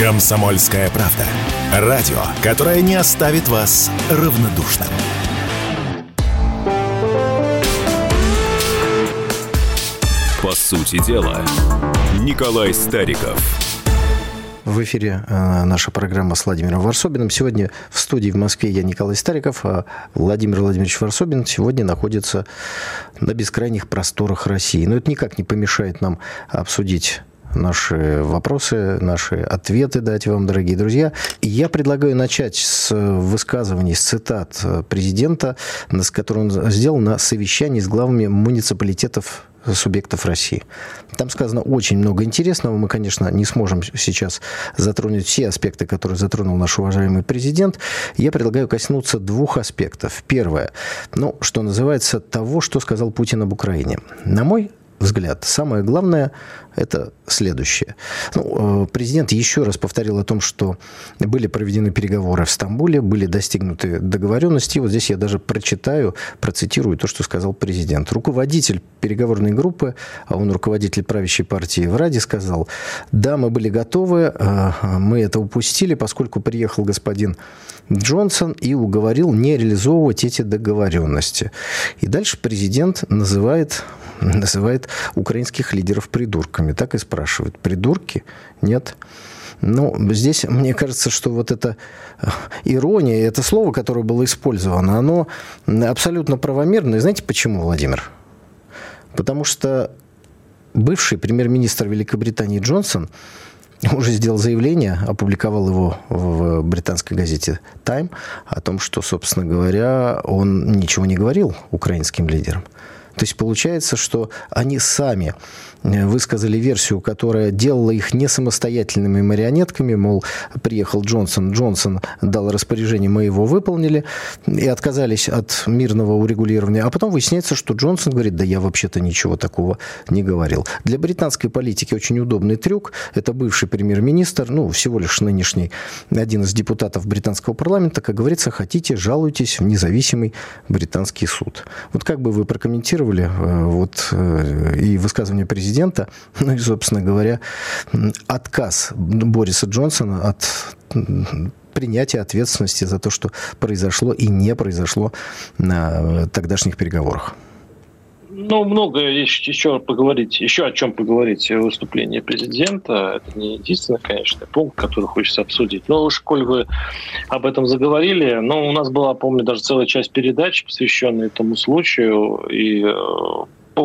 Комсомольская правда. Радио, которое не оставит вас равнодушным. По сути дела, Николай Стариков. В эфире э, наша программа с Владимиром Варсобиным. Сегодня в студии в Москве я Николай Стариков, а Владимир Владимирович Варсобин сегодня находится на бескрайних просторах России. Но это никак не помешает нам обсудить наши вопросы, наши ответы дать вам, дорогие друзья. Я предлагаю начать с высказываний, с цитат президента, с которым он сделал на совещании с главами муниципалитетов субъектов России. Там сказано очень много интересного. Мы, конечно, не сможем сейчас затронуть все аспекты, которые затронул наш уважаемый президент. Я предлагаю коснуться двух аспектов. Первое, ну, что называется, того, что сказал Путин об Украине. На мой взгляд. Самое главное – это следующее. Ну, э, президент еще раз повторил о том, что были проведены переговоры в Стамбуле, были достигнуты договоренности. Вот здесь я даже прочитаю, процитирую то, что сказал президент. Руководитель переговорной группы, а он руководитель правящей партии в Раде, сказал, да, мы были готовы, э, мы это упустили, поскольку приехал господин Джонсон и уговорил не реализовывать эти договоренности. И дальше президент называет называет украинских лидеров придурками. Так и спрашивают. Придурки? Нет. Ну, здесь, мне кажется, что вот эта э, ирония, это слово, которое было использовано, оно абсолютно правомерное. Знаете почему, Владимир? Потому что бывший премьер-министр Великобритании Джонсон уже сделал заявление, опубликовал его в британской газете Time о том, что, собственно говоря, он ничего не говорил украинским лидерам. То есть получается, что они сами Э, высказали версию, которая делала их не самостоятельными марионетками, мол, приехал Джонсон, Джонсон дал распоряжение, мы его выполнили, и отказались от мирного урегулирования. А потом выясняется, что Джонсон говорит, да я вообще-то ничего такого не говорил. Для британской политики очень удобный трюк. Это бывший премьер-министр, ну, всего лишь нынешний один из депутатов британского парламента, как говорится, хотите, жалуйтесь в независимый британский суд. Вот как бы вы прокомментировали э, вот, э, и высказывание президента президента, ну и, собственно говоря, отказ Бориса Джонсона от принятия ответственности за то, что произошло и не произошло на тогдашних переговорах. Ну, много еще поговорить, еще о чем поговорить в выступлении президента. Это не единственный, конечно, пункт, который хочется обсудить. Но уж, коль вы об этом заговорили, ну, у нас была, помню, даже целая часть передач, посвященная этому случаю, и э,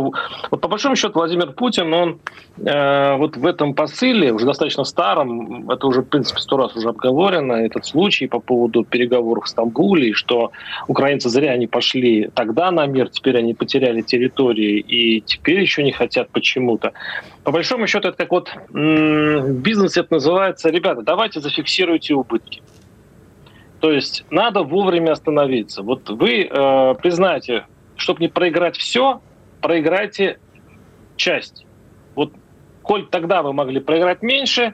вот по большому счету Владимир Путин, он э, вот в этом посыле, уже достаточно старом, это уже, в принципе, сто раз уже обговорено, этот случай по поводу переговоров в Стамбуле, что украинцы зря не пошли тогда на мир, теперь они потеряли территории и теперь еще не хотят почему-то. По большому счету, это как вот м- бизнес это называется, ребята, давайте зафиксируйте убытки. То есть надо вовремя остановиться. Вот вы э, признаете, чтобы не проиграть все, проиграйте часть. Вот коль тогда вы могли проиграть меньше,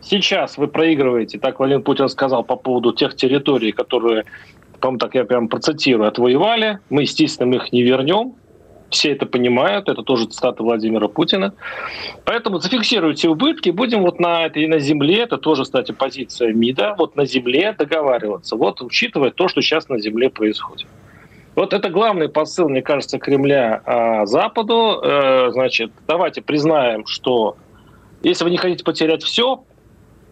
сейчас вы проигрываете, так Владимир Путин сказал по поводу тех территорий, которые, по-моему, так я прям процитирую, отвоевали. Мы, естественно, их не вернем. Все это понимают, это тоже цитата Владимира Путина. Поэтому зафиксируйте убытки, будем вот на этой на земле, это тоже, кстати, позиция МИДа, вот на земле договариваться, вот учитывая то, что сейчас на земле происходит. Вот это главный посыл, мне кажется, Кремля а, Западу. Э, значит, давайте признаем, что если вы не хотите потерять все,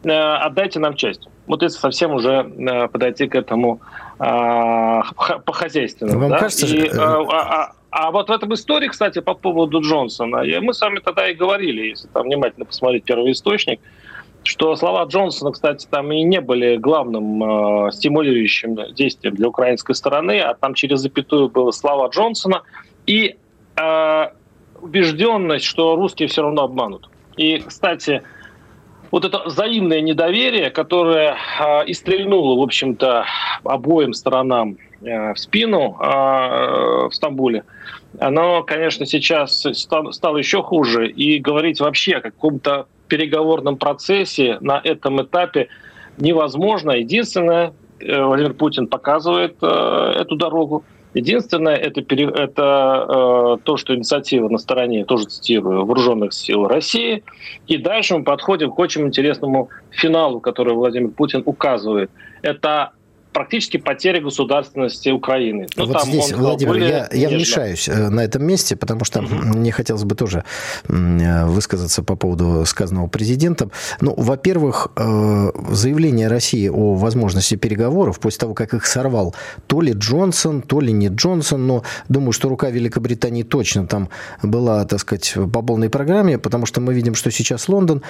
э, отдайте нам часть. Вот если совсем уже э, подойти к этому а, по-хозяйственному. Вам да? кажется, и, а, а, а вот в этом истории, кстати, по поводу Джонсона, мы с вами тогда и говорили, если там внимательно посмотреть первый источник, что слова Джонсона, кстати, там и не были главным э, стимулирующим действием для украинской стороны, а там через запятую было слова Джонсона и э, убежденность, что русские все равно обманут. И, кстати, вот это взаимное недоверие, которое э, и стрельнуло, в общем-то, обоим сторонам э, в спину э, в Стамбуле, оно, конечно, сейчас стало еще хуже. И говорить вообще о каком-то переговорном процессе на этом этапе невозможно. Единственное, э, Владимир Путин показывает э, эту дорогу. Единственное, это, это э, то, что инициатива на стороне, тоже цитирую, вооруженных сил России. И дальше мы подходим к очень интересному финалу, который Владимир Путин указывает. Это практически потеря государственности Украины. Ну, вот здесь, Владимир, я, я вмешаюсь э, на этом месте, потому что угу. мне хотелось бы тоже э, высказаться по поводу сказанного президентом. Ну, во-первых, э, заявление России о возможности переговоров после того, как их сорвал то ли Джонсон, то ли не Джонсон, но думаю, что рука Великобритании точно там была, так сказать, по полной программе, потому что мы видим, что сейчас Лондон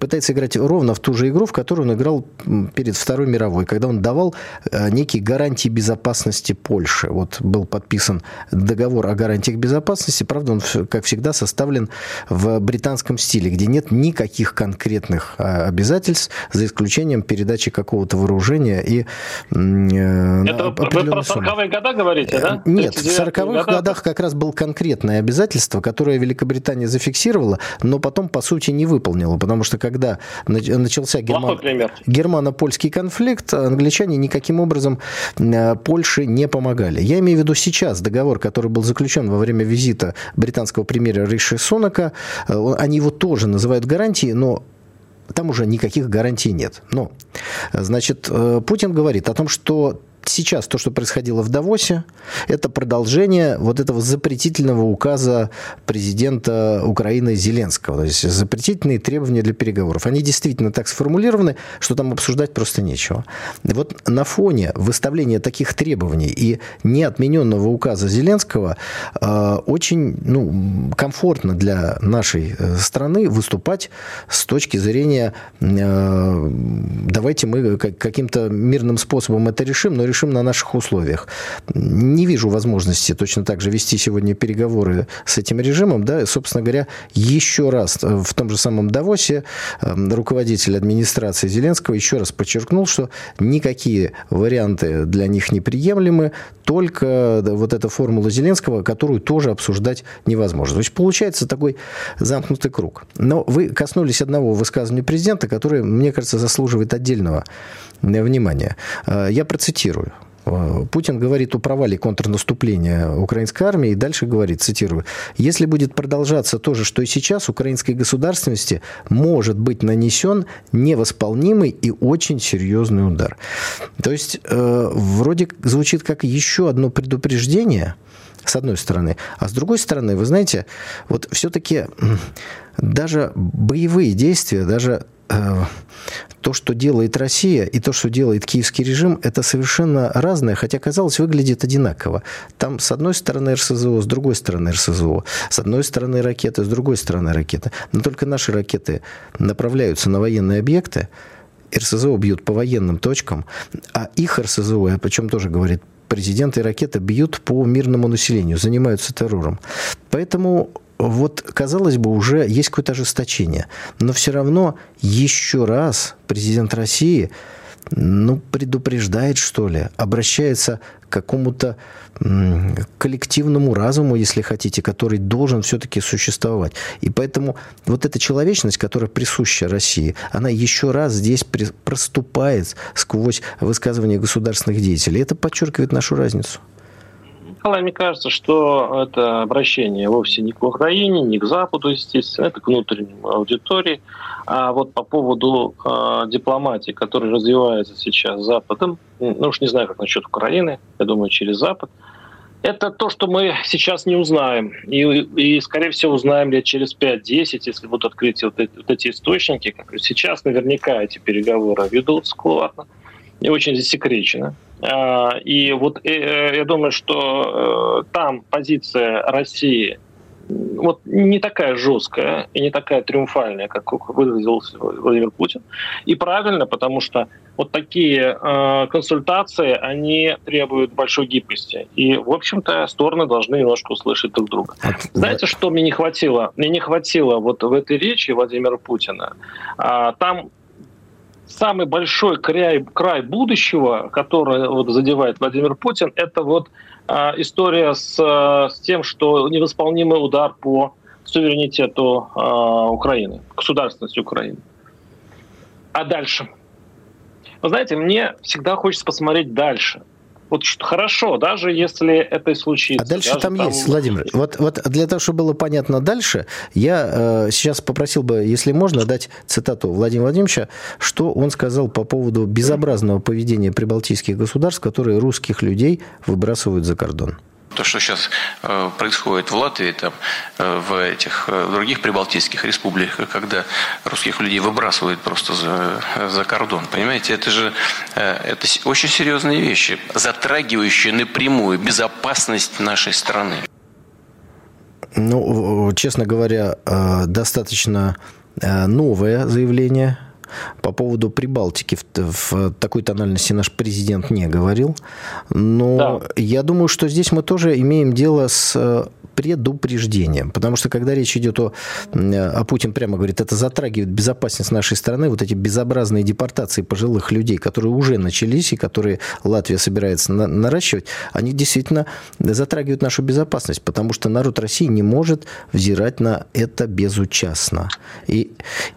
пытается играть ровно в ту же игру, в которую он играл перед Второй мировой, когда он давал некие гарантии безопасности Польши. Вот был подписан договор о гарантиях безопасности, правда, он, как всегда, составлен в британском стиле, где нет никаких конкретных э, обязательств, за исключением передачи какого-то вооружения и э, Это вы про 40-е годы говорите, да? Нет, в 40-х годах как раз было конкретное обязательство, которое Великобритания зафиксировала, но потом, по сути, не выполнила, потому что когда начался герман... германо-польский конфликт, англичане никаким таким образом э, Польше не помогали. Я имею в виду сейчас договор, который был заключен во время визита британского премьера Риши Сонака. Э, они его тоже называют гарантией, но там уже никаких гарантий нет. Но, значит, э, Путин говорит о том, что сейчас то, что происходило в Давосе, это продолжение вот этого запретительного указа президента Украины Зеленского. То есть запретительные требования для переговоров. Они действительно так сформулированы, что там обсуждать просто нечего. Вот на фоне выставления таких требований и неотмененного указа Зеленского э, очень ну, комфортно для нашей э, страны выступать с точки зрения э, давайте мы каким-то мирным способом это решим, но решим на наших условиях. Не вижу возможности точно так же вести сегодня переговоры с этим режимом. Да, собственно говоря, еще раз в том же самом Давосе эм, руководитель администрации Зеленского еще раз подчеркнул, что никакие варианты для них неприемлемы, только вот эта формула Зеленского, которую тоже обсуждать невозможно. То есть получается такой замкнутый круг. Но вы коснулись одного высказывания президента, которое, мне кажется, заслуживает отдельного внимания. Э, я процитирую цитирую. Э, Путин говорит о провале контрнаступления украинской армии и дальше говорит, цитирую, «Если будет продолжаться то же, что и сейчас, украинской государственности может быть нанесен невосполнимый и очень серьезный удар». То есть э, вроде звучит как еще одно предупреждение, с одной стороны. А с другой стороны, вы знаете, вот все-таки даже боевые действия, даже Э, то, что делает Россия, и то, что делает киевский режим, это совершенно разное, хотя, казалось, выглядит одинаково. Там с одной стороны РСЗО, с другой стороны РСЗО, с одной стороны ракеты, с другой стороны ракеты. Но только наши ракеты направляются на военные объекты, РСЗО бьют по военным точкам, а их РСЗО, причем тоже говорит президент, и ракеты бьют по мирному населению, занимаются террором. Поэтому вот, казалось бы, уже есть какое-то ожесточение. Но все равно еще раз президент России ну, предупреждает, что ли, обращается к какому-то коллективному разуму, если хотите, который должен все-таки существовать. И поэтому вот эта человечность, которая присуща России, она еще раз здесь проступает сквозь высказывания государственных деятелей. Это подчеркивает нашу разницу. Николай, мне кажется, что это обращение вовсе не к Украине, не к Западу, естественно, это к внутреннему аудитории. А вот по поводу э, дипломатии, которая развивается сейчас Западом, ну уж не знаю, как насчет Украины, я думаю, через Запад, это то, что мы сейчас не узнаем. И, и скорее всего, узнаем лет через 5-10, если будут открыты вот эти, вот эти источники. Сейчас наверняка эти переговоры ведутся складно и очень засекречено. А, и вот э, я думаю, что э, там позиция России вот не такая жесткая и не такая триумфальная, как выразился Владимир Путин. И правильно, потому что вот такие э, консультации, они требуют большой гибкости. И, в общем-то, стороны должны немножко услышать друг друга. Знаете, что мне не хватило? Мне не хватило вот в этой речи Владимира Путина. А, там самый большой край, край будущего, который вот задевает Владимир Путин, это вот э, история с, с тем, что невосполнимый удар по суверенитету э, Украины, государственности Украины. А дальше? Вы знаете, мне всегда хочется посмотреть дальше. Вот хорошо, даже если это и случится. А дальше там, там есть, Владимир. Вот, вот для того, чтобы было понятно дальше, я э, сейчас попросил бы, если можно, дать цитату Владимира Владимировича, что он сказал по поводу безобразного поведения прибалтийских государств, которые русских людей выбрасывают за кордон. То, что сейчас э, происходит в Латвии, там, э, в этих в э, других прибалтийских республиках, когда русских людей выбрасывают просто за, за кордон, понимаете, это же это очень серьезные вещи, затрагивающие напрямую безопасность нашей страны. Ну, честно говоря, достаточно новое заявление по поводу Прибалтики в, в такой тональности наш президент не говорил. Но да. я думаю, что здесь мы тоже имеем дело с э, предупреждением. Потому что когда речь идет о, а Путин прямо говорит, это затрагивает безопасность нашей страны, вот эти безобразные депортации пожилых людей, которые уже начались и которые Латвия собирается на, наращивать, они действительно затрагивают нашу безопасность, потому что народ России не может взирать на это безучастно. И,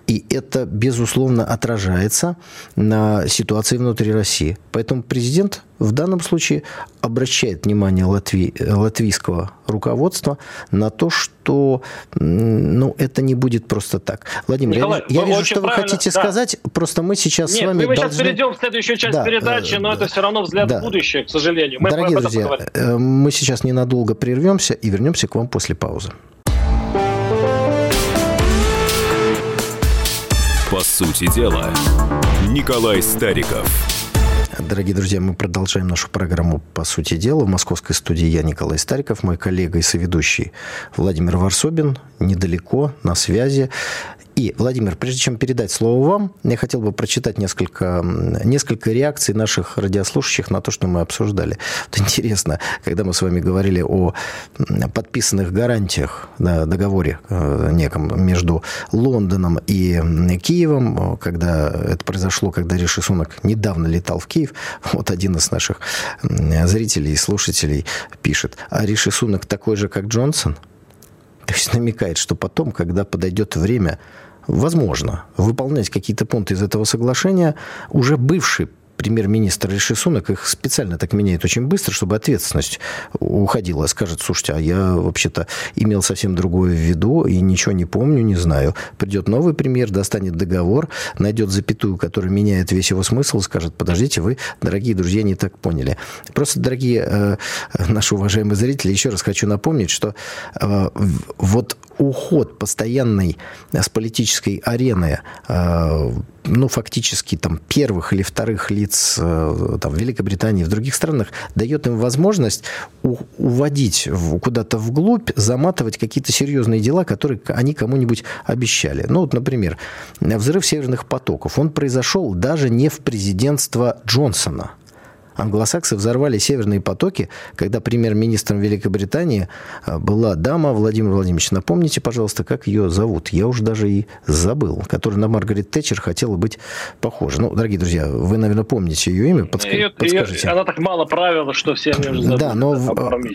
и это, безусловно, отражается на ситуации внутри России. Поэтому президент в данном случае обращает внимание латви, латвийского руководства на то, что ну, это не будет просто так. Владимир, Николай, я, я вижу, что вы хотите да. сказать, просто мы сейчас Нет, с вами мы должны... сейчас перейдем в следующую часть да, передачи, но да, это все равно взгляд да. в будущее, к сожалению. Мы Дорогие друзья, поговорим. Э, мы сейчас ненадолго прервемся и вернемся к вам после паузы. По сути дела, Николай Стариков – Дорогие друзья, мы продолжаем нашу программу «По сути дела». В московской студии я Николай Стариков, мой коллега и соведущий Владимир Варсобин, недалеко, на связи. И, Владимир, прежде чем передать слово вам, я хотел бы прочитать несколько, несколько реакций наших радиослушающих на то, что мы обсуждали. Вот интересно, когда мы с вами говорили о подписанных гарантиях на договоре э, неком между Лондоном и Киевом, когда это произошло, когда Риши Сунок недавно летал в Киев, вот один из наших зрителей и слушателей пишет, а Риши Сунок такой же, как Джонсон? То есть намекает, что потом, когда подойдет время возможно выполнять какие-то пункты из этого соглашения уже бывший премьер-министр Риши Сунок их специально так меняет очень быстро, чтобы ответственность уходила. Скажет, слушайте, а я вообще-то имел совсем другое в виду и ничего не помню, не знаю. Придет новый премьер, достанет договор, найдет запятую, которая меняет весь его смысл, скажет, подождите, вы, дорогие друзья, не так поняли. Просто, дорогие э, наши уважаемые зрители, еще раз хочу напомнить, что э, вот уход постоянный с политической арены э, ну, фактически там первых или вторых лиц э, там, в Великобритании, в других странах, дает им возможность уводить куда-то вглубь, заматывать какие-то серьезные дела, которые они кому-нибудь обещали. Ну, вот, например, взрыв северных потоков. Он произошел даже не в президентство Джонсона – Англосаксы взорвали северные потоки, когда премьер-министром Великобритании а, была дама Владимир Владимирович. Напомните, пожалуйста, как ее зовут. Я уже даже и забыл. Которая на Маргарет Тэтчер хотела быть похожа. Ну, дорогие друзья, вы, наверное, помните ее имя. Подска... Ее, подскажите. Ее, она так мало правила, что все они уже забыли. Да, но,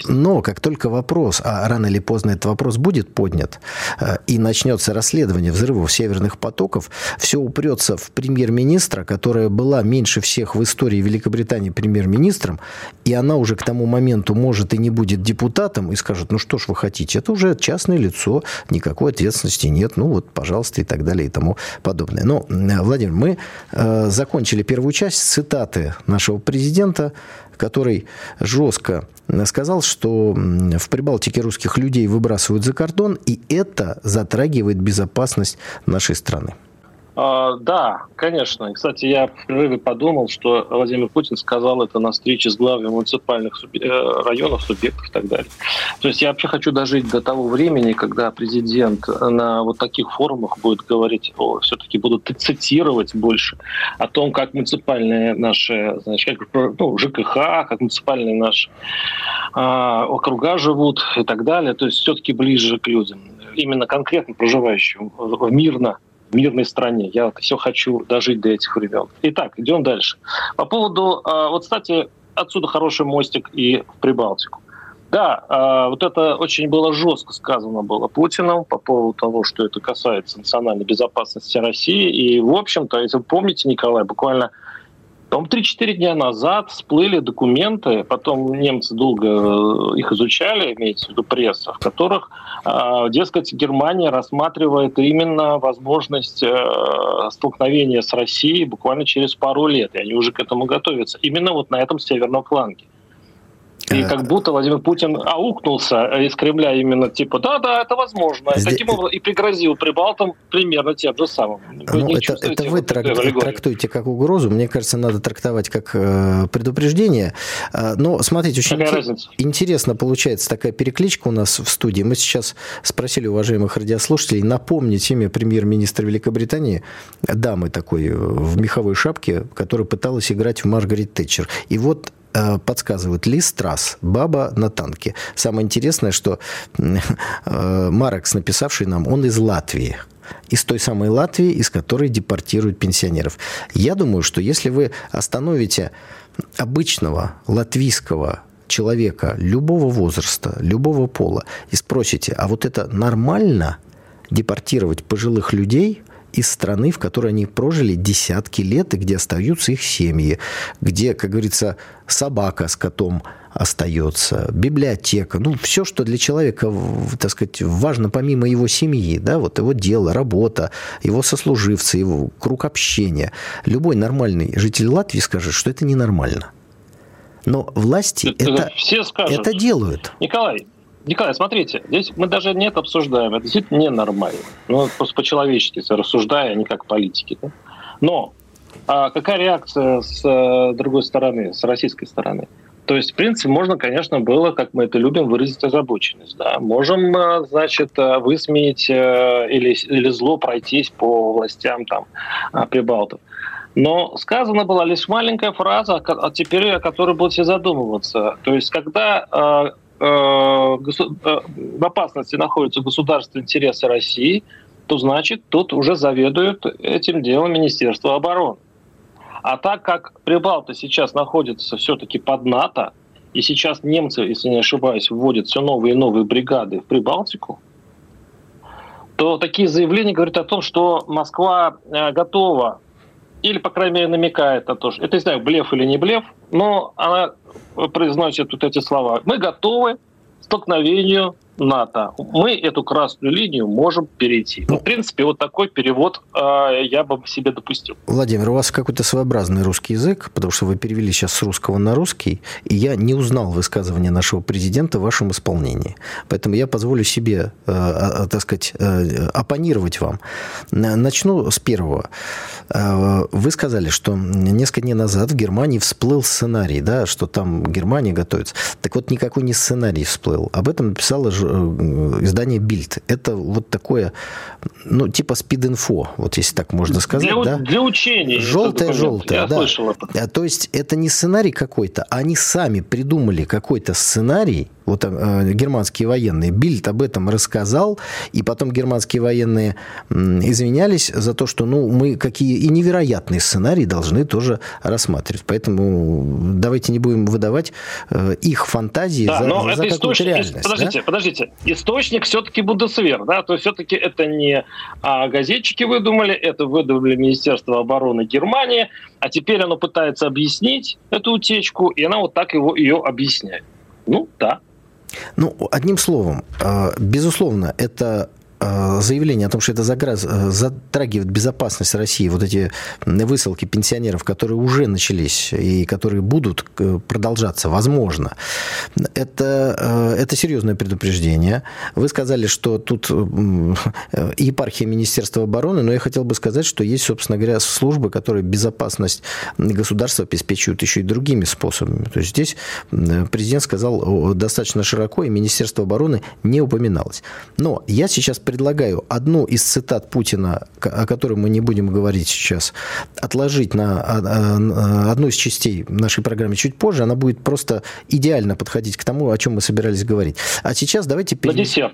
но как только вопрос, а рано или поздно этот вопрос будет поднят, а, и начнется расследование взрывов северных потоков, все упрется в премьер-министра, которая была меньше всех в истории Великобритании премьер премьер-министром, и она уже к тому моменту может и не будет депутатом, и скажет, ну что ж вы хотите, это уже частное лицо, никакой ответственности нет, ну вот, пожалуйста, и так далее, и тому подобное. Но, Владимир, мы э, закончили первую часть цитаты нашего президента, который жестко сказал, что в Прибалтике русских людей выбрасывают за кордон, и это затрагивает безопасность нашей страны. А, да, конечно. Кстати, я в подумал, что Владимир Путин сказал это на встрече с главами муниципальных суби- э, районов, субъектов и так далее. То есть я вообще хочу дожить до того времени, когда президент на вот таких форумах будет говорить, о, все-таки будут цитировать больше о том, как муниципальные наши, значит, как, ну, ЖКХ, как муниципальные наши а, округа живут и так далее. То есть все-таки ближе к людям. Именно конкретно проживающим мирно мирной стране. Я все хочу дожить до этих времен. Итак, идем дальше. По поводу, а, вот, кстати, отсюда хороший мостик и в Прибалтику. Да, а, вот это очень было жестко сказано было Путиным по поводу того, что это касается национальной безопасности России. И, в общем-то, если вы помните, Николай, буквально Там 3-4 дня назад всплыли документы, потом немцы долго их изучали, имеется в виду пресса, в которых, дескать, Германия рассматривает именно возможность столкновения с Россией буквально через пару лет, и они уже к этому готовятся. Именно вот на этом северном фланге. И как будто Владимир Путин аукнулся из Кремля именно типа, да-да, это возможно. Здесь... Таким образом, и пригрозил Прибалтам примерно тем же самым. Вы ну, это, это вы трак... трактуете как угрозу. Мне кажется, надо трактовать как э, предупреждение. А, но смотрите, очень ин... интересно получается такая перекличка у нас в студии. Мы сейчас спросили уважаемых радиослушателей напомнить имя премьер-министра Великобритании, дамы такой э, в меховой шапке, которая пыталась играть в Маргарет Тэтчер. И вот Э, подсказывают Ли Страс, «Баба на танке». Самое интересное, что э, Марекс, написавший нам, он из Латвии из той самой Латвии, из которой депортируют пенсионеров. Я думаю, что если вы остановите обычного латвийского человека любого возраста, любого пола и спросите, а вот это нормально депортировать пожилых людей, из страны, в которой они прожили десятки лет и где остаются их семьи, где, как говорится, собака с котом остается, библиотека, ну, все, что для человека, так сказать, важно помимо его семьи, да, вот его дело, работа, его сослуживцы, его круг общения. Любой нормальный житель Латвии скажет, что это ненормально. Но власти это, это, все скажут. это делают. Николай, Николай, смотрите, здесь мы даже нет обсуждаем, это действительно ненормально. Ну, просто по-человечески рассуждая, а не как политики. Да? Но а какая реакция с э, другой стороны, с российской стороны? То есть, в принципе, можно, конечно, было, как мы это любим, выразить озабоченность. Да? Можем, э, значит, э, высмеять или, или зло пройтись по властям там, Прибалтов. Но сказана была лишь маленькая фраза, а теперь о которой будут все задумываться. То есть, когда в опасности находятся государственные интересы России, то значит тут уже заведует этим делом Министерство обороны. А так как Прибалты сейчас находятся все-таки под НАТО, и сейчас немцы, если не ошибаюсь, вводят все новые и новые бригады в Прибалтику, то такие заявления говорят о том, что Москва э, готова или, по крайней мере, намекает на то, что это, не знаю, блеф или не блеф, но она произносит вот эти слова. Мы готовы к столкновению НАТО. Мы эту красную линию можем перейти. Ну, в принципе, вот такой перевод э, я бы себе допустил. Владимир, у вас какой-то своеобразный русский язык, потому что вы перевели сейчас с русского на русский, и я не узнал высказывания нашего президента в вашем исполнении. Поэтому я позволю себе, э, э, так сказать, э, оппонировать вам. Начну с первого. Э, вы сказали, что несколько дней назад в Германии всплыл сценарий, да, что там Германия готовится. Так вот, никакой не сценарий всплыл. Об этом написала издание Бильд. Это вот такое, ну, типа спид-инфо, вот если так можно сказать. Для, да? для учения. Желтое-желтое, да. Слышал это. А, то есть это не сценарий какой-то, они сами придумали какой-то сценарий, вот э, германские военные. Бильд об этом рассказал, и потом германские военные э, извинялись за то, что ну, мы какие и невероятные сценарии должны тоже рассматривать. Поэтому давайте не будем выдавать э, их фантазии да, за, но за какую-то реальность. Подождите, да? подождите. Источник все-таки Бундесвер, да, то есть все-таки это не а, газетчики выдумали, это выдумали Министерство обороны Германии, а теперь оно пытается объяснить эту утечку, и она вот так его, ее объясняет. Ну, да, ну, одним словом, э, безусловно, это заявление о том, что это э, затрагивает безопасность России, вот эти высылки пенсионеров, которые уже начались и которые будут э, продолжаться, возможно, это, это серьезное предупреждение. Вы сказали, что тут епархия Министерства обороны, но я хотел бы сказать, что есть, собственно говоря, службы, которые безопасность государства обеспечивают еще и другими способами. То есть здесь президент сказал достаточно широко, и Министерство обороны не упоминалось. Но я сейчас предлагаю одну из цитат Путина, о которой мы не будем говорить сейчас, отложить на а, а, одну из частей нашей программы чуть позже. Она будет просто идеально подходить к тому, о чем мы собирались говорить. А сейчас давайте... Перейдем... На десерт.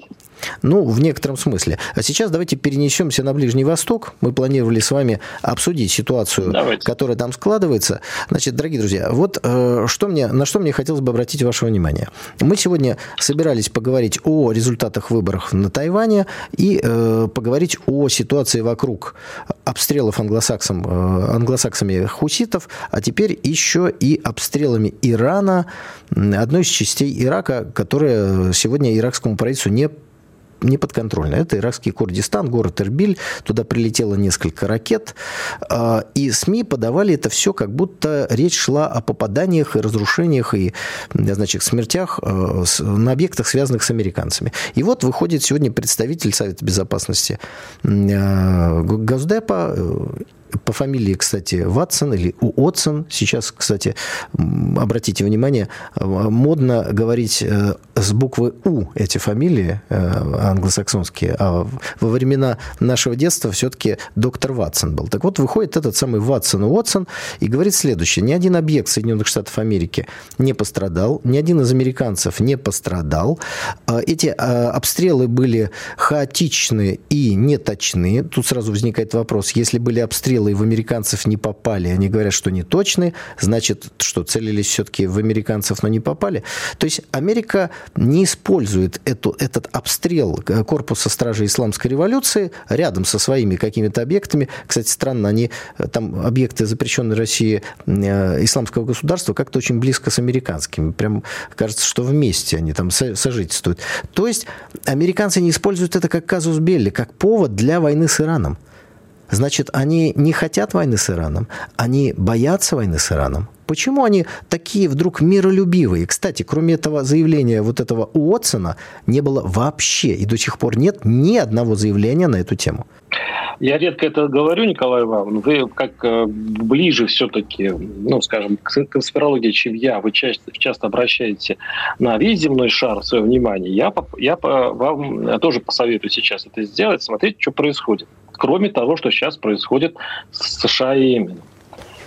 Ну, в некотором смысле. А сейчас давайте перенесемся на Ближний Восток. Мы планировали с вами обсудить ситуацию, давайте. которая там складывается. Значит, дорогие друзья, вот э, что мне, на что мне хотелось бы обратить ваше внимание. Мы сегодня собирались поговорить о результатах выборов на Тайване и э, поговорить о ситуации вокруг обстрелов англосаксом, э, англосаксами хуситов, а теперь еще и обстрелами Ирана, одной из частей Ирака, которая сегодня иракскому правительству не не подконтрольно. Это иракский Курдистан, город Эрбиль. Туда прилетело несколько ракет. А, и СМИ подавали это все, как будто речь шла о попаданиях и разрушениях и значит, смертях а, на объектах, связанных с американцами. И вот выходит сегодня представитель Совета Безопасности а, Госдепа по фамилии, кстати, Ватсон или Уотсон. Сейчас, кстати, обратите внимание, модно говорить э, с буквы У эти фамилии э, англосаксонские, а во времена нашего детства все-таки доктор Ватсон был. Так вот, выходит этот самый Ватсон Уотсон и говорит следующее. Ни один объект Соединенных Штатов Америки не пострадал, ни один из американцев не пострадал. Эти обстрелы были хаотичны и неточны. Тут сразу возникает вопрос, если были обстрелы и в американцев не попали, они говорят, что не точны, значит, что целились все-таки в американцев, но не попали. То есть Америка не использует эту, этот обстрел корпуса стражи исламской революции рядом со своими какими-то объектами. Кстати, странно, они там объекты запрещенной России э, исламского государства как-то очень близко с американскими. Прям кажется, что вместе они там сожительствуют. То есть американцы не используют это как казус белли, как повод для войны с Ираном. Значит, они не хотят войны с Ираном, они боятся войны с Ираном. Почему они такие вдруг миролюбивые? Кстати, кроме этого заявления вот этого Уотсона, не было вообще и до сих пор нет ни одного заявления на эту тему. Я редко это говорю, Николай Иванович. Вы как э, ближе все-таки, ну, скажем, к конспирологии, чем я, вы часто, часто обращаете на весь земной шар свое внимание. Я, я вам тоже посоветую сейчас это сделать, смотреть, что происходит. Кроме того, что сейчас происходит с США и Йеменом.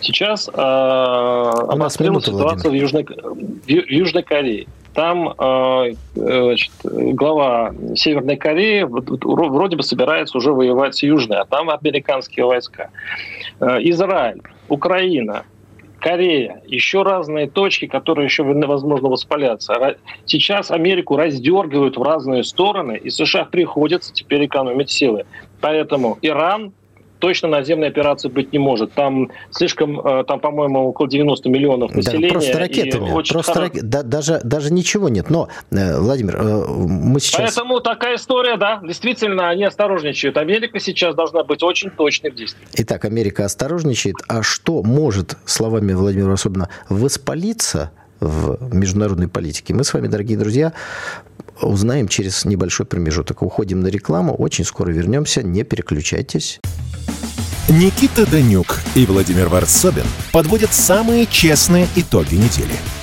Сейчас э, обострилась ситуация в Южной, в Южной Корее. Там э, значит, глава Северной Кореи вроде бы собирается уже воевать с Южной, а там американские войска. Э, Израиль, Украина, Корея, еще разные точки, которые еще возможно воспалятся. Сейчас Америку раздергивают в разные стороны, и США приходится теперь экономить силы. Поэтому Иран точно наземной операции быть не может. Там слишком, э, там, по-моему, около 90 миллионов населения. Да, просто ракетами. Просто хоро... рак... да, даже, даже ничего нет. Но, э, Владимир, э, мы сейчас... Поэтому такая история, да, действительно, они осторожничают. Америка сейчас должна быть очень точной в действии. Итак, Америка осторожничает. А что может, словами Владимира особенно, воспалиться в международной политике? Мы с вами, дорогие друзья, узнаем через небольшой промежуток. Уходим на рекламу, очень скоро вернемся, не переключайтесь. Никита Данюк и Владимир Варсобин подводят самые честные итоги недели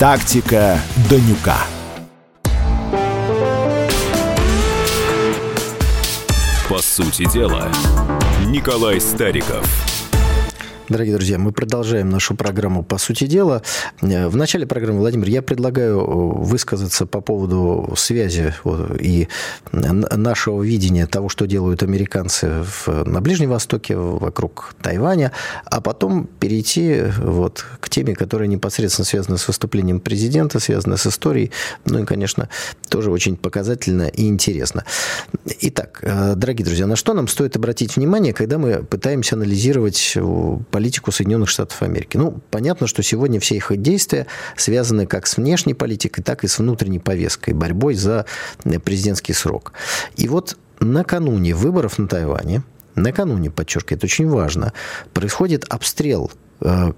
«Тактика Данюка». По сути дела, Николай Стариков – Дорогие друзья, мы продолжаем нашу программу «По сути дела». Э, в начале программы, Владимир, я предлагаю э, высказаться по поводу связи и нашего видения того, что делают американцы в, на Ближнем Востоке, вокруг Тайваня, а потом перейти вот к теме, которая непосредственно связана с выступлением президента, связана с историей, ну и, конечно, тоже очень показательно и интересно. Итак, э, дорогие друзья, на что нам стоит обратить внимание, когда мы пытаемся анализировать политику Соединенных Штатов Америки. Ну, понятно, что сегодня все их действия связаны как с внешней политикой, так и с внутренней повесткой, борьбой за президентский срок. И вот накануне выборов на Тайване, накануне, подчеркиваю, это очень важно, происходит обстрел э,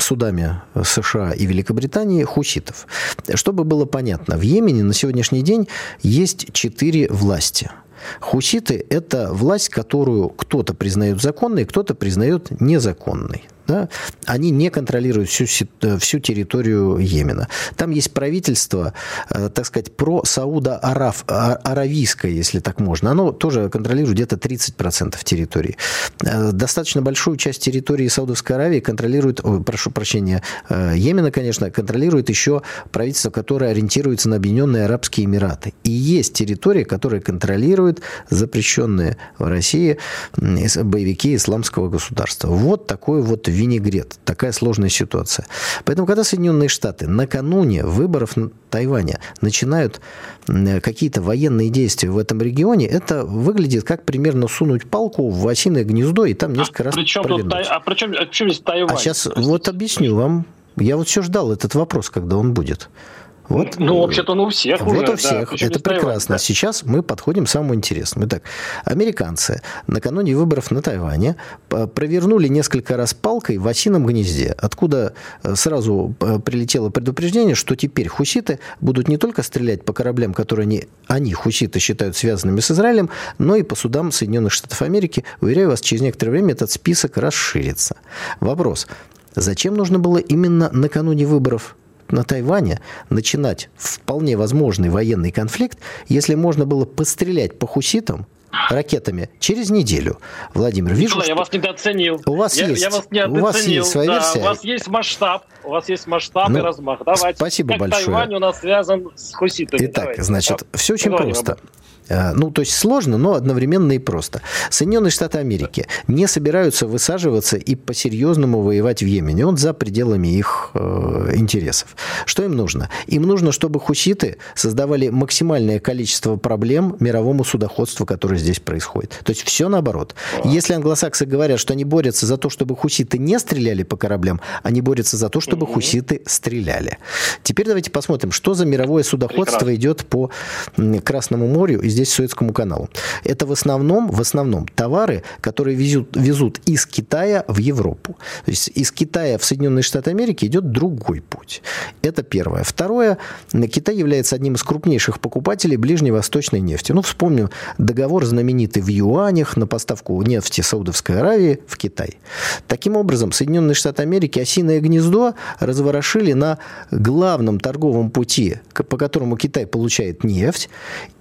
судами США и Великобритании хуситов. Чтобы было понятно, в Йемене на сегодняшний день есть четыре власти – Хуситы – это власть, которую кто-то признает законной, кто-то признает незаконной да, они не контролируют всю, э, всю территорию Йемена. Там есть правительство, э, так сказать, про Сауда-Аравийское, если так можно. Оно тоже контролирует где-то 30% территории. Э, достаточно большую часть территории Саудовской Аравии контролирует, ой, прошу прощения, Йемена, конечно, контролирует еще правительство, которое ориентируется на Объединенные Арабские Эмираты. И есть территория, которая контролирует запрещенные в России боевики исламского государства. Вот такой вот винегрет. Такая сложная ситуация. Поэтому, когда Соединенные Штаты накануне выборов на Тайване начинают какие-то военные действия в этом регионе, это выглядит как примерно сунуть палку в осиное гнездо и там несколько а раз причем тут, А а причем здесь Тайвань? А сейчас Простите. вот объясню вам. Я вот все ждал этот вопрос, когда он будет. Вот, ну, вообще-то, ну, у всех Вот уже, у всех. Да, это прекрасно. Да. Сейчас мы подходим к самому интересному. Итак, американцы накануне выборов на Тайване провернули несколько раз палкой в осином гнезде, откуда э, сразу э, прилетело предупреждение, что теперь хуситы будут не только стрелять по кораблям, которые они, они хуситы, считают связанными с Израилем, но и по судам Соединенных Штатов Америки. Уверяю вас, через некоторое время этот список расширится. Вопрос. Зачем нужно было именно накануне выборов на Тайване начинать вполне возможный военный конфликт, если можно было пострелять по хуситам, ракетами через неделю. Владимир, вижу, Николай, что... я вас недооценил. У вас я, есть. Я вас не у вас есть своя да, версия. У вас есть масштаб. У вас есть масштаб ну, и размах. Давайте. Спасибо как большое. Тайвань у нас связан с хуситами. Итак, Давайте. значит, все очень просто. Э, ну, то есть сложно, но одновременно и просто. Соединенные Штаты Америки не собираются высаживаться и по-серьезному воевать в Йемене. Он за пределами их э, интересов. Что им нужно? Им нужно, чтобы хуситы создавали максимальное количество проблем мировому судоходству, которое здесь происходит. То есть все наоборот. Если англосаксы говорят, что они борются за то, чтобы хуситы не стреляли по кораблям, они борются за то, чтобы хуситы стреляли. Теперь давайте посмотрим, что за мировое судоходство Прекрасно. идет по Красному морю и здесь Суэцкому каналу. Это в основном, в основном товары, которые везут, везут из Китая в Европу. То есть из Китая в Соединенные Штаты Америки идет другой путь. Это первое. Второе. Китай является одним из крупнейших покупателей ближневосточной нефти. Ну, вспомним договор знаменитый в юанях на поставку нефти Саудовской Аравии в Китай. Таким образом, Соединенные Штаты Америки осиное гнездо разворошили на главном торговом пути, по которому Китай получает нефть,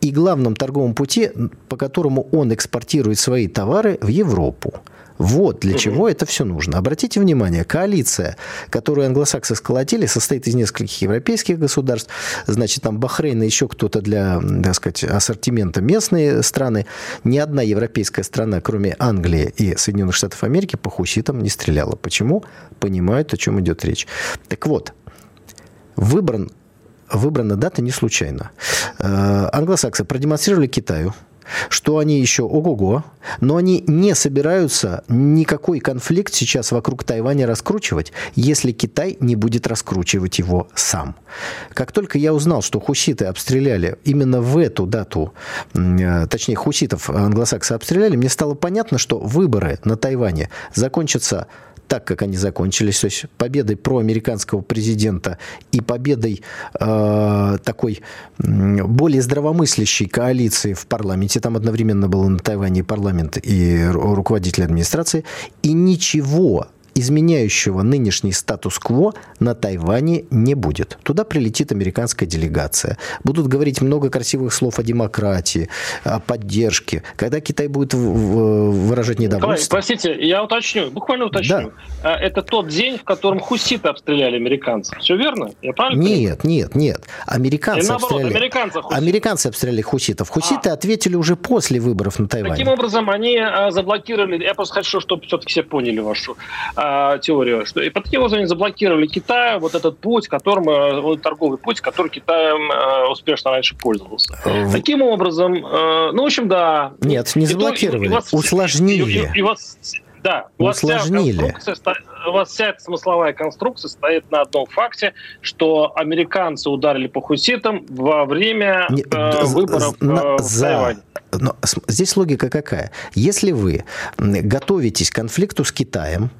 и главном торговом пути, по которому он экспортирует свои товары в Европу. Вот для чего это все нужно. Обратите внимание, коалиция, которую англосаксы сколотили, состоит из нескольких европейских государств. Значит, там Бахрейн и еще кто-то для, так сказать, ассортимента местные страны. Ни одна европейская страна, кроме Англии и Соединенных Штатов Америки, по хуситам не стреляла. Почему? Понимают, о чем идет речь. Так вот, выбран выбрана дата не случайно. Э, англосаксы продемонстрировали Китаю, что они еще ого-го, но они не собираются никакой конфликт сейчас вокруг Тайваня раскручивать, если Китай не будет раскручивать его сам. Как только я узнал, что хуситы обстреляли именно в эту дату, э, точнее хуситов англосаксы обстреляли, мне стало понятно, что выборы на Тайване закончатся так, как они закончились, то есть победой проамериканского президента и победой э, такой более здравомыслящей коалиции в парламенте, там одновременно было на Тайване парламент и руководитель администрации, и ничего изменяющего нынешний статус-кво на Тайване не будет. Туда прилетит американская делегация. Будут говорить много красивых слов о демократии, о поддержке. Когда Китай будет выражать недовольство... простите, я уточню, буквально уточню. Да. Это тот день, в котором хуситы обстреляли американцев. Все верно? Я правильно Нет, понимаю? нет, нет. Американцы наоборот, обстреляли... Американцев американцы обстреляли хуситов. Хуситы а. ответили уже после выборов на Тайване. Таким образом, они а, заблокировали... Я просто хочу, чтобы все-таки все поняли вашу а, теорию, что и по таким образом они заблокировали Китай, вот этот путь, которым, э, вот, торговый путь, который Китаем э, успешно раньше пользовался. В... Таким образом, э, ну, в общем, да. Нет, не заблокировали, и, и, вас, усложнили. И, и, и вас, да, у вас, усложнили. Вся у вас вся эта смысловая конструкция стоит на одном факте, что американцы ударили по хуситам во время Не, э, выборов на, в за, Тайване. Но здесь логика какая? Если вы готовитесь к конфликту с Китаем,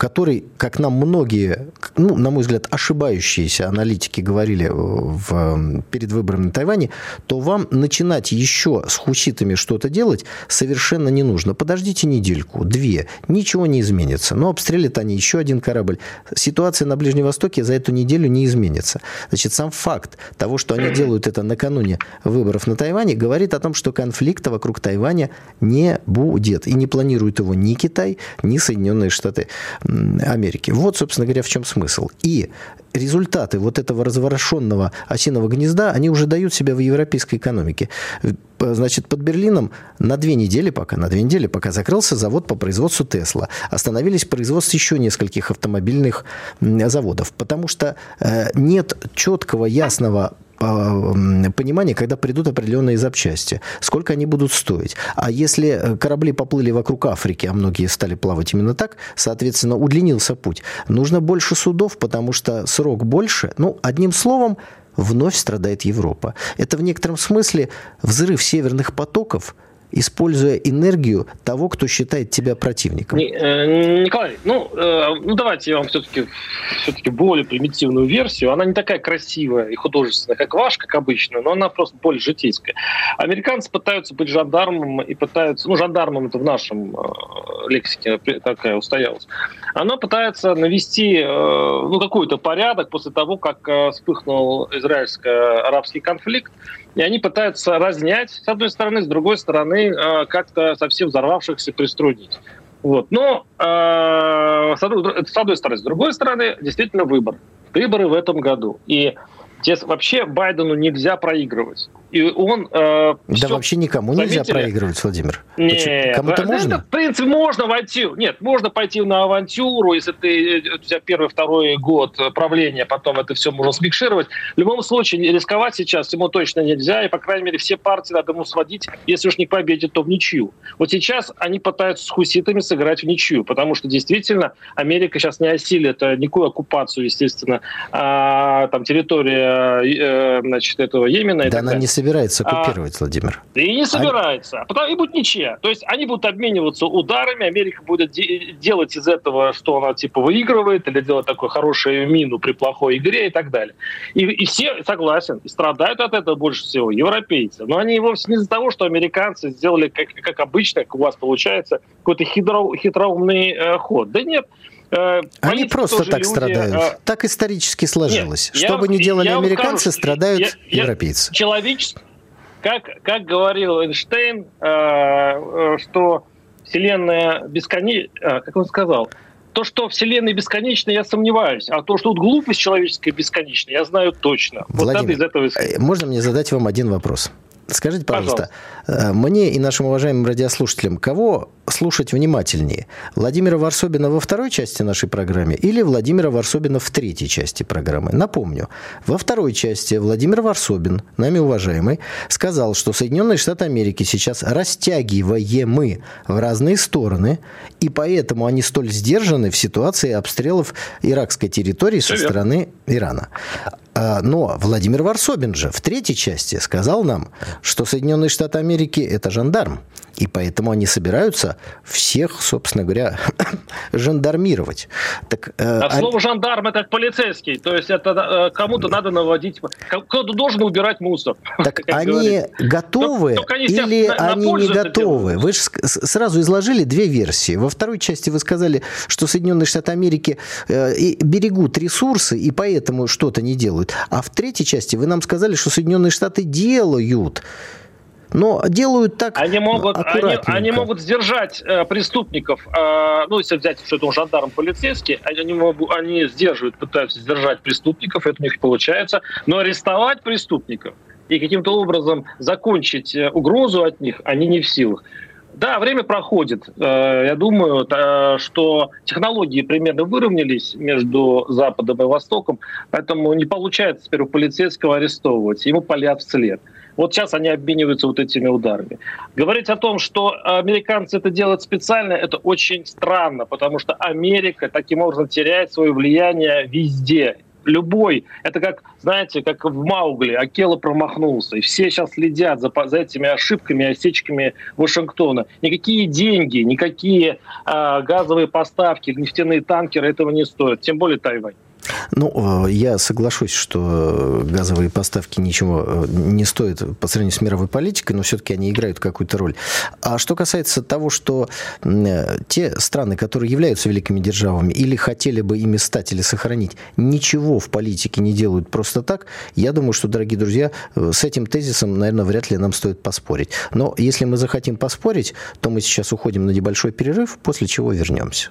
который, как нам многие, ну, на мой взгляд, ошибающиеся аналитики говорили в, перед выборами на Тайване, то вам начинать еще с хуситами что-то делать совершенно не нужно. Подождите недельку, две, ничего не изменится. Но обстрелят они еще один корабль. Ситуация на Ближнем Востоке за эту неделю не изменится. Значит, сам факт того, что они делают это накануне выборов на Тайване, говорит о том, что конфликта вокруг Тайваня не будет. И не планирует его ни Китай, ни Соединенные Штаты Америки. Вот, собственно говоря, в чем смысл. И результаты вот этого разворошенного осиного гнезда, они уже дают себя в европейской экономике. Значит, под Берлином на две недели пока, на две недели пока закрылся завод по производству Тесла. Остановились производство еще нескольких автомобильных заводов, потому что э, нет четкого, ясного понимание, когда придут определенные запчасти, сколько они будут стоить. А если э, корабли поплыли вокруг Африки, а многие стали плавать именно так, соответственно, удлинился путь. Нужно больше судов, потому что срок больше. Ну, одним словом, вновь страдает Европа. Это в некотором смысле взрыв северных потоков – используя энергию того, кто считает тебя противником. Э, Николай, ну, э, ну давайте я вам все-таки все-таки более примитивную версию. Она не такая красивая и художественная, как ваш, как обычно, но она просто более житейская. Американцы пытаются быть жандармом и пытаются, ну, жандармом это в нашем э, лексике такая устоялась. Она пытается навести ну, какой-то порядок после того, как вспыхнул израильско-арабский конфликт. И они пытаются разнять, с одной стороны, с другой стороны, э, как-то совсем взорвавшихся приструнить. Вот. Но э, с одной стороны, с другой стороны, действительно выбор. Выборы в этом году. И вообще Байдену нельзя проигрывать. И он... Э, да все, вообще никому заметили? нельзя проигрывать, Владимир. Нет, Кому-то можно? Это, в принципе, можно войти... Нет, можно пойти на авантюру, если ты, э, у тебя первый, второй год правления, потом это все можно смикшировать. В любом случае, рисковать сейчас ему точно нельзя, и, по крайней мере, все партии надо ему сводить, если уж не победит, то в ничью. Вот сейчас они пытаются с хуситами сыграть в ничью, потому что действительно Америка сейчас не осилит э, никакую оккупацию, естественно, а, там территория э, значит, этого Йемена. Да она не собирается оккупировать, а, Владимир. И не собирается. А потом и будет ничья. То есть они будут обмениваться ударами, Америка будет де- делать из этого, что она типа выигрывает, или делать такую хорошую мину при плохой игре и так далее. И, и все, согласен, страдают от этого больше всего европейцы. Но они вовсе не из-за того, что американцы сделали, как, как обычно, как у вас получается, какой-то хитро, хитроумный э, ход. Да нет, э, они просто так люди, страдают. Э, так исторически сложилось. Нет, Что бы ни делали я американцы, скажу, страдают я, европейцы. Человечество, как, как говорил Эйнштейн, э, э, что Вселенная бесконечна, как он сказал, то, что Вселенная бесконечна, я сомневаюсь. А то, что тут глупость человеческая бесконечна, я знаю точно. Владимир, вот из этого... можно мне задать вам один вопрос? Скажите, пожалуйста, пожалуйста, мне и нашим уважаемым радиослушателям, кого слушать внимательнее? Владимира Варсобина во второй части нашей программы или Владимира Варсобина в третьей части программы? Напомню, во второй части Владимир Варсобин, нами уважаемый, сказал, что Соединенные Штаты Америки сейчас растягиваемы в разные стороны, и поэтому они столь сдержаны в ситуации обстрелов иракской территории со стороны Ирана. А, но Владимир Варсобин же в третьей части сказал нам, что Соединенные Штаты Америки – это жандарм. И поэтому они собираются всех, собственно говоря, жандармировать. Так, э, а они... слово жандарм это полицейский, то есть это э, кому-то надо наводить, кто-то должен убирать мусор. Так они говорится. готовы только, только они или на, они не готовы? Вы же сразу изложили две версии. Во второй части вы сказали, что Соединенные Штаты Америки э, берегут ресурсы и поэтому что-то не делают. А в третьей части вы нам сказали, что Соединенные Штаты делают но делают так они могут, они, они могут сдержать э, преступников, э, ну, если взять, что это жандарм полицейский, они, могут, они сдерживают, пытаются сдержать преступников, это у них получается, но арестовать преступников и каким-то образом закончить э, угрозу от них они не в силах. Да, время проходит. Э, я думаю, что технологии примерно выровнялись между Западом и Востоком, поэтому не получается теперь у полицейского арестовывать. Ему палят вслед. Вот сейчас они обмениваются вот этими ударами. Говорить о том, что американцы это делают специально, это очень странно, потому что Америка таким образом теряет свое влияние везде. любой, это как, знаете, как в Маугли, Акела промахнулся, и все сейчас следят за, за этими ошибками, осечками Вашингтона. Никакие деньги, никакие э, газовые поставки, нефтяные танкеры этого не стоят, тем более Тайвань. Ну, э, я соглашусь, что газовые поставки ничего э, не стоят по сравнению с мировой политикой, но все-таки они играют какую-то роль. А что касается того, что э, те страны, которые являются великими державами или хотели бы ими стать или сохранить, ничего в политике не делают просто так, я думаю, что, дорогие друзья, с этим тезисом, наверное, вряд ли нам стоит поспорить. Но если мы захотим поспорить, то мы сейчас уходим на небольшой перерыв, после чего вернемся.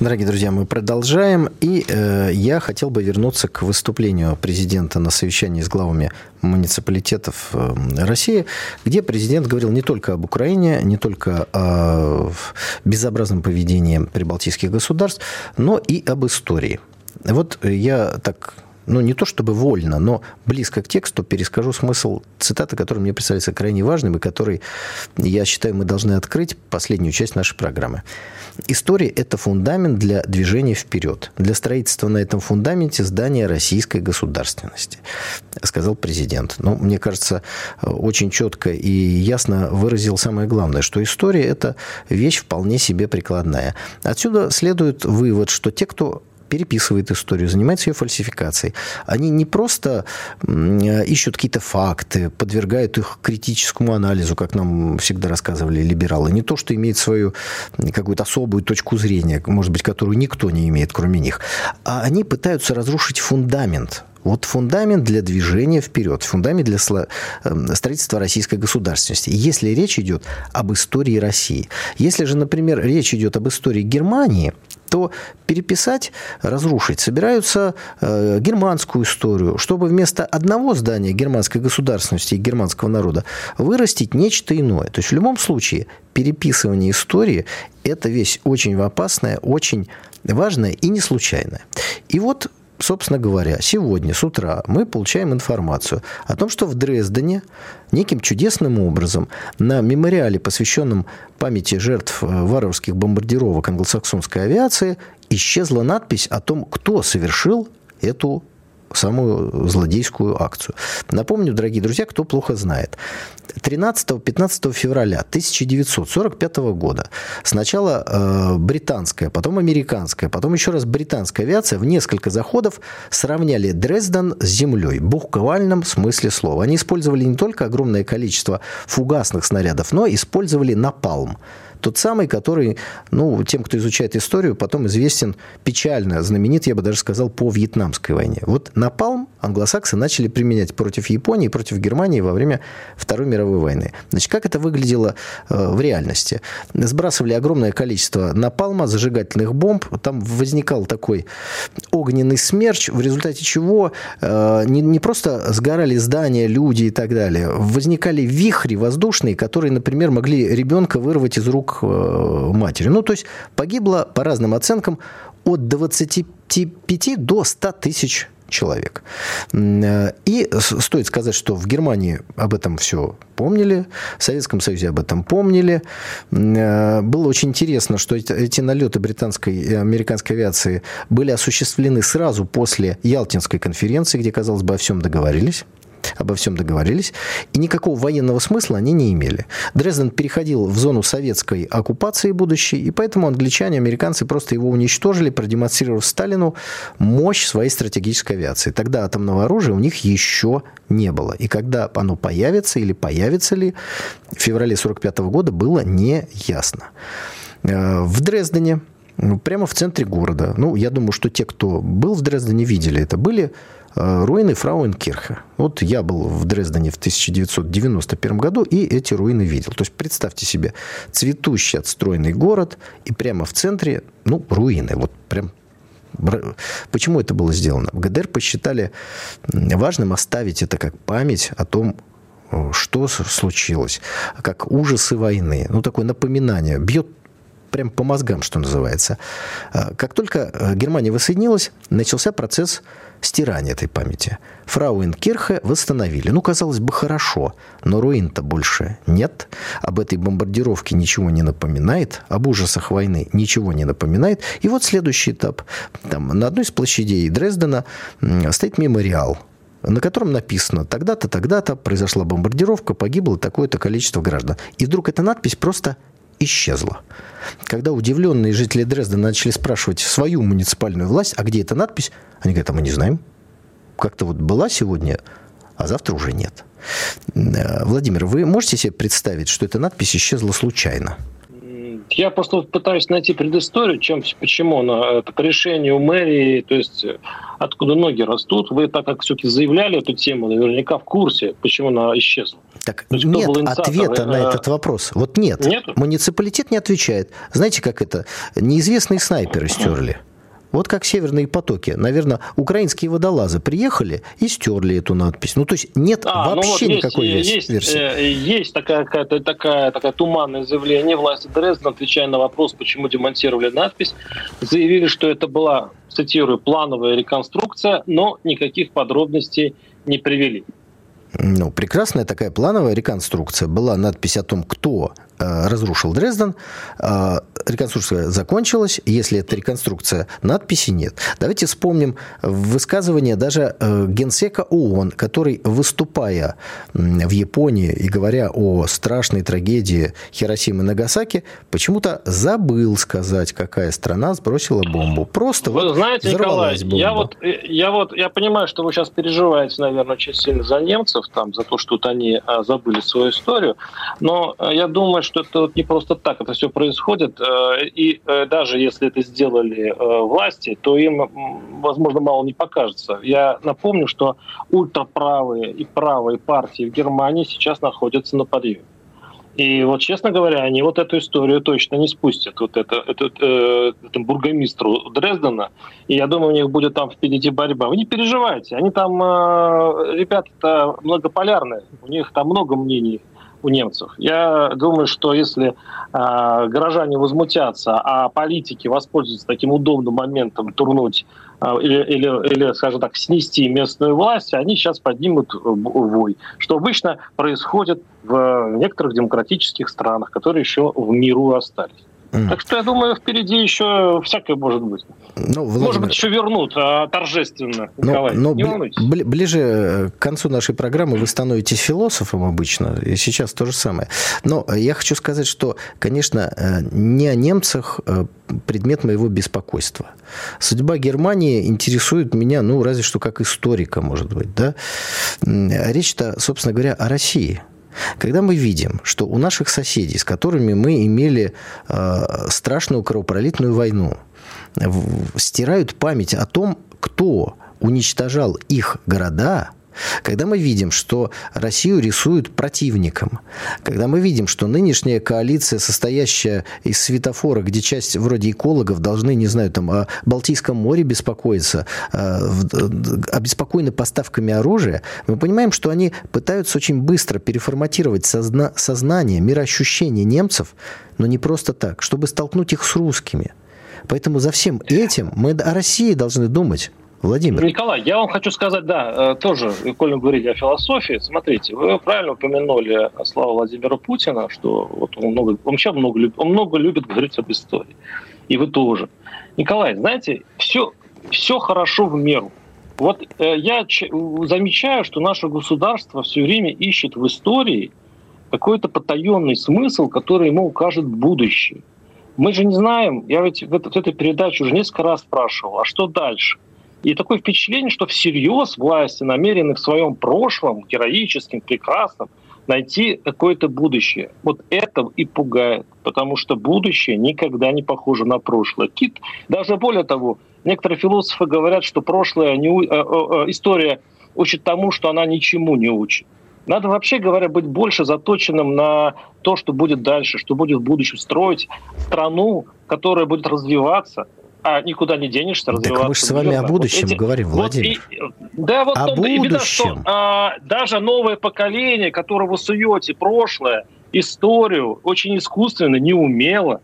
Дорогие друзья, мы продолжаем. И э, я хотел бы вернуться к выступлению президента на совещании с главами муниципалитетов э, России, где президент говорил не только об Украине, не только о безобразном поведении прибалтийских государств, но и об истории. Вот я так ну, не то чтобы вольно, но близко к тексту перескажу смысл цитаты, который мне представляется крайне важным и который, я считаю, мы должны открыть последнюю часть нашей программы. История – это фундамент для движения вперед, для строительства на этом фундаменте здания российской государственности, сказал президент. Ну, мне кажется, очень четко и ясно выразил самое главное, что история – это вещь вполне себе прикладная. Отсюда следует вывод, что те, кто переписывает историю, занимается ее фальсификацией. Они не просто ищут какие-то факты, подвергают их критическому анализу, как нам всегда рассказывали либералы. Не то, что имеет свою какую-то особую точку зрения, может быть, которую никто не имеет, кроме них. А они пытаются разрушить фундамент вот фундамент для движения вперед, фундамент для эм, строительства российской государственности. Если речь идет об истории России. Если же, например, речь идет об истории Германии, то переписать, разрушить собираются э, германскую историю, чтобы вместо одного здания германской государственности и германского народа вырастить нечто иное. То есть в любом случае переписывание истории – это вещь очень опасная, очень важная и не случайная. И вот собственно говоря, сегодня с утра мы получаем информацию о том, что в Дрездене неким чудесным образом на мемориале, посвященном памяти жертв э, варварских бомбардировок англосаксонской авиации, исчезла надпись о том, кто совершил эту самую злодейскую акцию. Напомню, дорогие друзья, кто плохо знает. 13-15 февраля 1945 года сначала э, британская, потом американская, потом еще раз британская авиация в несколько заходов сравняли Дрезден с землей, в буквальном смысле слова. Они использовали не только огромное количество фугасных снарядов, но использовали напалм. Тот самый, который, ну, тем, кто изучает историю, потом известен печально, знаменит, я бы даже сказал, по Вьетнамской войне. Вот напалм англосаксы начали применять против Японии, против Германии во время Второй мировой войны. Значит, как это выглядело э, в реальности? Сбрасывали огромное количество напалма, зажигательных бомб, там возникал такой огненный смерч, в результате чего э, не, не просто сгорали здания, люди и так далее, возникали вихри воздушные, которые, например, могли ребенка вырвать из рук э, матери. Ну, то есть погибло, по разным оценкам, от 25 до 100 тысяч человек. И стоит сказать, что в Германии об этом все помнили, в Советском Союзе об этом помнили. Было очень интересно, что эти налеты британской и американской авиации были осуществлены сразу после Ялтинской конференции, где, казалось бы, о всем договорились обо всем договорились, и никакого военного смысла они не имели. Дрезден переходил в зону советской оккупации будущей, и поэтому англичане, американцы просто его уничтожили, продемонстрировав Сталину мощь своей стратегической авиации. Тогда атомного оружия у них еще не было. И когда оно появится или появится ли в феврале 1945 года, было неясно. Э, в Дрездене ну, прямо в центре города. Ну, я думаю, что те, кто был в Дрездене, видели это. Были руины Фрауенкирха. Вот я был в Дрездене в 1991 году и эти руины видел. То есть представьте себе цветущий отстроенный город и прямо в центре, ну, руины. Вот прям Почему это было сделано? В ГДР посчитали важным оставить это как память о том, что случилось, как ужасы войны. Ну, такое напоминание. Бьет прям по мозгам, что называется. А, как только э, Германия воссоединилась, начался процесс стирания этой памяти. Фрауенкирхе восстановили. Ну, казалось бы, хорошо, но руин-то больше нет. Об этой бомбардировке ничего не напоминает, об ужасах войны ничего не напоминает. И вот следующий этап. Там, на одной из площадей Дрездена стоит мемориал на котором написано «тогда-то, тогда-то произошла бомбардировка, погибло такое-то количество граждан». И вдруг эта надпись просто исчезла. Когда удивленные жители Дрездена начали спрашивать свою муниципальную власть, а где эта надпись, они говорят, а мы не знаем. Как-то вот была сегодня, а завтра уже нет. Э, Владимир, вы можете себе представить, что эта надпись исчезла случайно? Я просто пытаюсь найти предысторию, чем, почему она, это по решению мэрии, то есть э, откуда ноги растут. Вы, так как все-таки заявляли эту тему, наверняка в курсе, почему она исчезла. Так есть, нет ответа на э, этот вопрос. Вот нет. Нету? Муниципалитет не отвечает. Знаете, как это? Неизвестные снайперы стерли. Вот как северные потоки. Наверное, украинские водолазы приехали и стерли эту надпись. Ну, то есть нет а, вообще ну вот никакой есть, есть, версии. Э, есть такая, какая-то, такая, такая туманное заявление власти Дрездена, отвечая на вопрос, почему демонтировали надпись. Заявили, что это была, цитирую, плановая реконструкция, но никаких подробностей не привели. Ну, прекрасная такая плановая реконструкция. Была надпись о том, кто Э, разрушил Дрезден. Э, реконструкция закончилась. Если это реконструкция, надписи нет. Давайте вспомним высказывание даже э, генсека ООН, который, выступая в Японии и говоря о страшной трагедии Хиросимы и Нагасаки, почему-то забыл сказать, какая страна сбросила бомбу. Просто вы вот знаете, Николай, бомба. я вот, я вот я понимаю, что вы сейчас переживаете, наверное, очень сильно за немцев, там, за то, что вот они забыли свою историю, но я думаю, что это вот не просто так, это все происходит. Э, и даже если это сделали власти, то им, возможно, мало не покажется. Я напомню, что ультраправые и правые партии в Германии сейчас находятся на подъеме. И вот, честно говоря, они вот эту историю точно не спустят, вот это, это, э, этому бургомистру Дрездена. И я думаю, у них будет там впереди борьба. Вы не переживайте, они там, э, ребята-то многополярные, у них там много мнений у немцев. Я думаю, что если э, горожане возмутятся, а политики воспользуются таким удобным моментом турнуть или, или, или, скажем так, снести местную власть, они сейчас поднимут вой, что обычно происходит в некоторых демократических странах, которые еще в миру остались. Так что я думаю, впереди еще всякое может быть. Ну, Владимир... Может быть, еще вернут а, торжественно, ну, Николай. Но, но бли- бли- ближе к концу нашей программы вы становитесь философом обычно, и сейчас то же самое. Но я хочу сказать, что, конечно, э, не о немцах э, предмет моего беспокойства. Судьба Германии интересует меня, ну, разве что как историка, может быть, да. Речь-то, собственно говоря, о России – когда мы видим, что у наших соседей, с которыми мы имели э, страшную кровопролитную войну, стирают память о том, кто уничтожал их города, когда мы видим, что Россию рисуют противником, когда мы видим, что нынешняя коалиция, состоящая из светофора, где часть вроде экологов должны, не знаю, там о Балтийском море беспокоиться, э, обеспокоены поставками оружия, мы понимаем, что они пытаются очень быстро переформатировать созна сознание, мироощущение немцев, но не просто так, чтобы столкнуть их с русскими. Поэтому за всем этим мы о России должны думать. Владимир. Николай, я вам хочу сказать, да, э, тоже, коль мы говорили о философии, смотрите, вы правильно упомянули слова Владимира Путина, что вот он много, он вообще много, он много любит говорить об истории. И вы тоже. Николай, знаете, все, все хорошо в меру. Вот э, я замечаю, что наше государство все время ищет в истории какой-то потаенный смысл, который ему укажет будущее. Мы же не знаем, я ведь в этой передаче уже несколько раз спрашивал, а что дальше? И такое впечатление, что всерьез власти намерены в своем прошлом, героическим, прекрасном, найти какое-то будущее. Вот это и пугает, потому что будущее никогда не похоже на прошлое. Кит, даже более того, некоторые философы говорят, что прошлое не, э, э, э, история учит тому, что она ничему не учит. Надо вообще говоря быть больше заточенным на то, что будет дальше, что будет в будущем строить страну, которая будет развиваться, а никуда не денешься, развиваться. Так мы же с вами о будущем вот эти, говорим, Владимир. Вот и, да, вот о том, будущем. Беда, что, а, даже новое поколение, которое вы суете прошлое, историю, очень искусственно, неумело,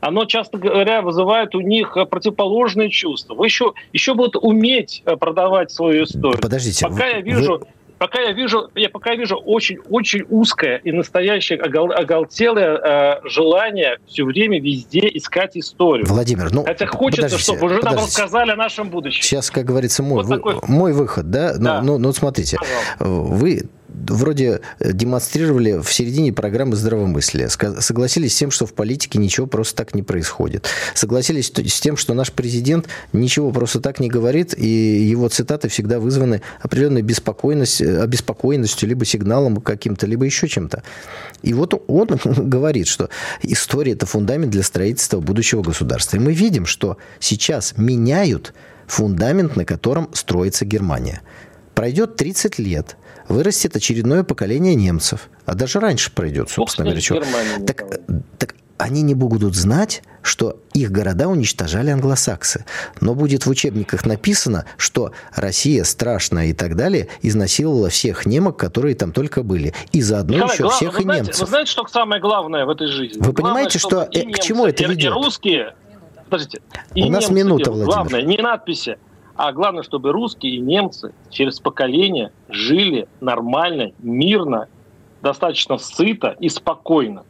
оно, часто говоря, вызывает у них противоположные чувства. Вы еще, еще будут уметь э, продавать свою историю. Подождите. Пока я вижу... Пока я вижу, я пока вижу очень, очень узкое и настоящее огол, оголтелое э, желание все время везде искать историю. Владимир, ну хотя хочется, чтобы уже нам рассказали о нашем будущем. Сейчас, как говорится, мой, вот вы, мой выход, да? Ну, да. Ну, ну, ну смотрите, Пожалуйста. вы вроде э, демонстрировали в середине программы здравомыслия. Согласились с тем, что в политике ничего просто так не происходит. Согласились с тем, что наш президент ничего просто так не говорит, и его цитаты всегда вызваны определенной беспокойностью, э, обеспокоенностью, либо сигналом каким-то, либо еще чем-то. И вот он говорит, что история – это фундамент для строительства будущего государства. И мы видим, что сейчас меняют фундамент, на котором строится Германия. Пройдет 30 лет – вырастет очередное поколение немцев. А даже раньше пройдет, собственно говоря. Так, так они не будут знать, что их города уничтожали англосаксы. Но будет в учебниках написано, что Россия страшная и так далее изнасиловала всех немок, которые там только были. И заодно Николай, еще глав... всех вы и знаете, немцев. Вы знаете, что самое главное в этой жизни? Вы главное, понимаете, что, э, немцы, к чему это ведет? И русские, подождите, и У нас минута, Владимир. Главное, не надписи, а главное, чтобы русские и немцы через поколение жили нормально, мирно, достаточно сыто и спокойно.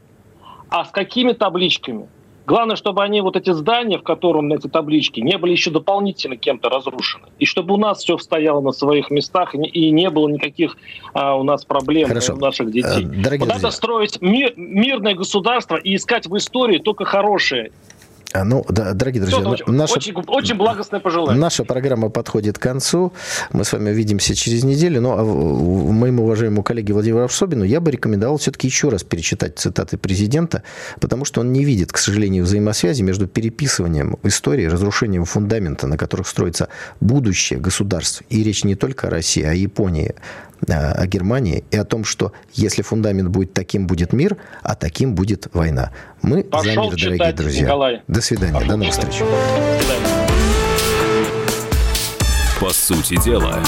А с какими табличками? Главное, чтобы они, вот эти здания, в котором эти таблички, не были еще дополнительно кем-то разрушены. И чтобы у нас все стояло на своих местах, и не было никаких а, у нас проблем Хорошо. у наших детей. Э, дорогие вот надо строить мир, мирное государство и искать в истории только хорошее. А, ну, да, дорогие друзья, Все, очень, наша, очень, очень благостное пожелание. Наша программа подходит к концу. Мы с вами увидимся через неделю. Но ну, а моему уважаемому коллеге Владимиру Арсобину я бы рекомендовал все-таки еще раз перечитать цитаты президента, потому что он не видит, к сожалению, взаимосвязи между переписыванием истории, разрушением фундамента, на которых строится будущее государств. И речь не только о России, а о Японии, о Германии и о том, что если фундамент будет таким, будет мир, а таким будет война. Мы Пошел за мир, читать, дорогие друзья. Николай. До свидания, Пошел до новых встреч. По сути дела.